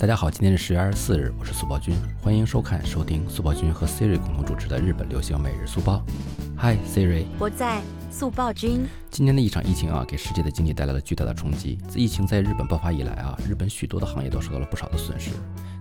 大家好，今天是十月二十四日，我是速报君，欢迎收看、收听速报君和 Siri 共同主持的日本流行每日速报。Hi Siri，我在速报君。今年的一场疫情啊，给世界的经济带来了巨大的冲击。自疫情在日本爆发以来啊，日本许多的行业都受到了不少的损失。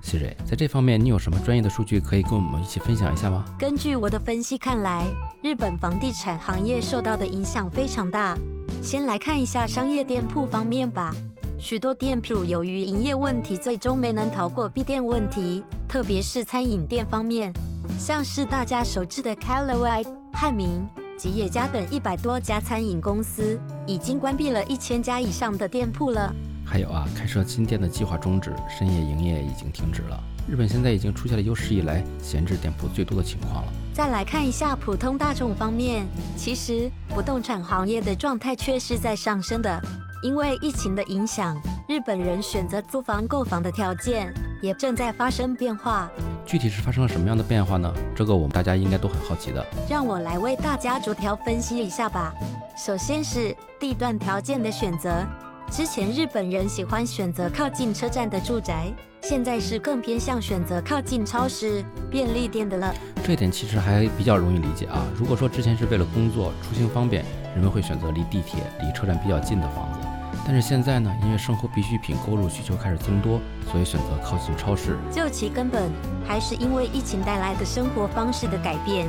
Siri，在这方面你有什么专业的数据可以跟我们一起分享一下吗？根据我的分析看来，日本房地产行业受到的影响非常大。先来看一下商业店铺方面吧。许多店铺由于营业问题，最终没能逃过闭店问题。特别是餐饮店方面，像是大家熟知的 Callaway、汉民、吉野家等一百多家餐饮公司，已经关闭了一千家以上的店铺了。还有啊，开设新店的计划终止，深夜营业已经停止了。日本现在已经出现了有史以来闲置店铺最多的情况了。再来看一下普通大众方面，其实不动产行业的状态却是在上升的。因为疫情的影响，日本人选择租房购房的条件也正在发生变化。具体是发生了什么样的变化呢？这个我们大家应该都很好奇的。让我来为大家逐条分析一下吧。首先是地段条件的选择。之前日本人喜欢选择靠近车站的住宅，现在是更偏向选择靠近超市、便利店的了。这点其实还比较容易理解啊。如果说之前是为了工作出行方便，人们会选择离地铁、离车站比较近的房子。但是现在呢，因为生活必需品购入需求开始增多，所以选择靠近超市。究其根本，还是因为疫情带来的生活方式的改变，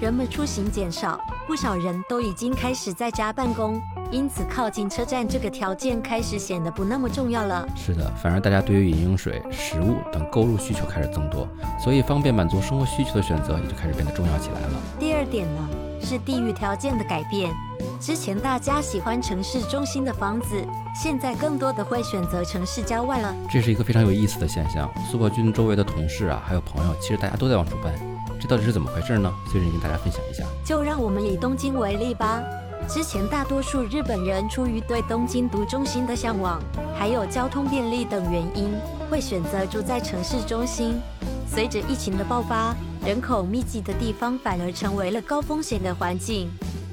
人们出行减少，不少人都已经开始在家办公，因此靠近车站这个条件开始显得不那么重要了。是的，反而大家对于饮用水、食物等购入需求开始增多，所以方便满足生活需求的选择也就开始变得重要起来了。第二点呢，是地域条件的改变。之前大家喜欢城市中心的房子，现在更多的会选择城市郊外了。这是一个非常有意思的现象。苏宝军周围的同事啊，还有朋友，其实大家都在往出搬，这到底是怎么回事呢？所以跟大家分享一下。就让我们以东京为例吧。之前大多数日本人出于对东京都中心的向往，还有交通便利等原因，会选择住在城市中心。随着疫情的爆发，人口密集的地方反而成为了高风险的环境。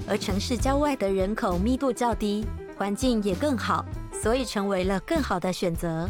而城市郊外的人口密度较低，环境也更好，所以成为了更好的选择。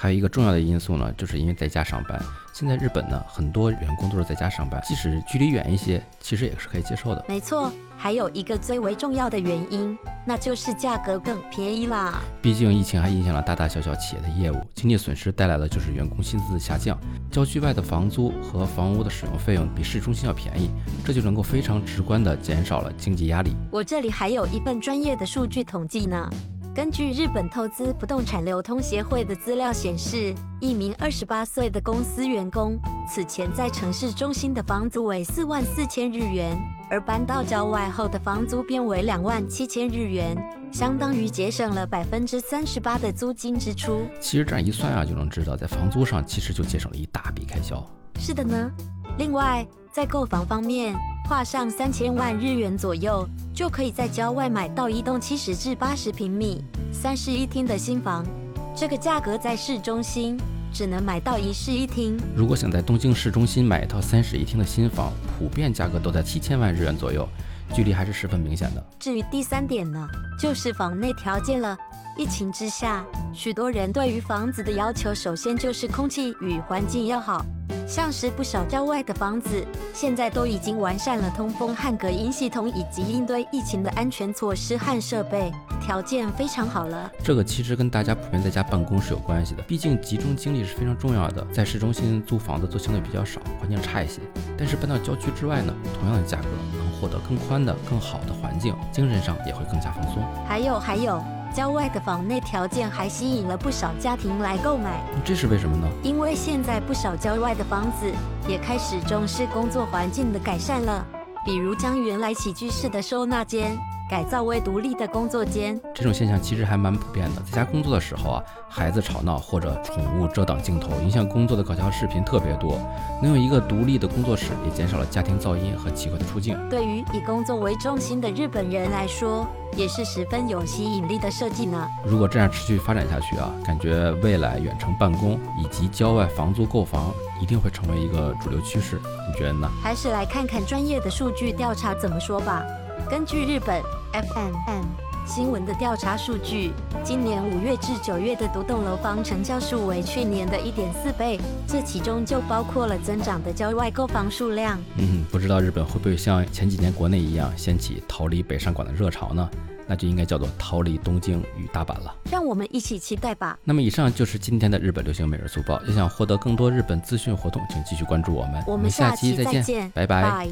还有一个重要的因素呢，就是因为在家上班。现在日本呢，很多员工都是在家上班，即使距离远一些，其实也是可以接受的。没错。还有一个最为重要的原因，那就是价格更便宜啦。毕竟疫情还影响了大大小小企业的业务，经济损失带来的就是员工薪资的下降。郊区外的房租和房屋的使用费用比市中心要便宜，这就能够非常直观的减少了经济压力。我这里还有一份专业的数据统计呢。根据日本投资不动产流通协会的资料显示，一名二十八岁的公司员工此前在城市中心的房租为四万四千日元，而搬到郊外后的房租变为两万七千日元，相当于节省了百分之三十八的租金支出。其实这样一算啊，就能知道在房租上其实就节省了一大笔开销。是的呢。另外，在购房方面，花上三千万日元左右，就可以在郊外买到一栋七十至八十平米、三室一厅的新房。这个价格在市中心只能买到一室一厅。如果想在东京市中心买一套三室一厅的新房，普遍价格都在七千万日元左右，距离还是十分明显的。至于第三点呢，就是房内条件了。疫情之下，许多人对于房子的要求，首先就是空气与环境要好。像是不少郊外的房子，现在都已经完善了通风和隔音系统，以及应对疫情的安全措施和设备，条件非常好了。这个其实跟大家普遍在家办公是有关系的，毕竟集中精力是非常重要的。在市中心租房子都相对比较少，环境差一些。但是搬到郊区之外呢，同样的价格能获得更宽的、更好的环境，精神上也会更加放松。还有还有。郊外的房内条件还吸引了不少家庭来购买，这是为什么呢？因为现在不少郊外的房子也开始重视工作环境的改善了，比如将原来起居室的收纳间。改造为独立的工作间，这种现象其实还蛮普遍的。在家工作的时候啊，孩子吵闹或者宠物遮挡镜头，影响工作的搞笑视频特别多。能有一个独立的工作室，也减少了家庭噪音和奇怪的出镜。对于以工作为重心的日本人来说，也是十分有吸引力的设计呢。如果这样持续发展下去啊，感觉未来远程办公以及郊外房租购房一定会成为一个主流趋势。你觉得呢？还是来看看专业的数据调查怎么说吧。根据日本 FMM 新闻的调查数据，今年五月至九月的独栋楼房成交数为去年的一点四倍，这其中就包括了增长的郊外购房数量。嗯，不知道日本会不会像前几年国内一样掀起逃离北上广的热潮呢？那就应该叫做逃离东京与大阪了。让我们一起期待吧。那么以上就是今天的日本流行每日速报。要想获得更多日本资讯活动，请继续关注我们。我们下期再见，拜拜。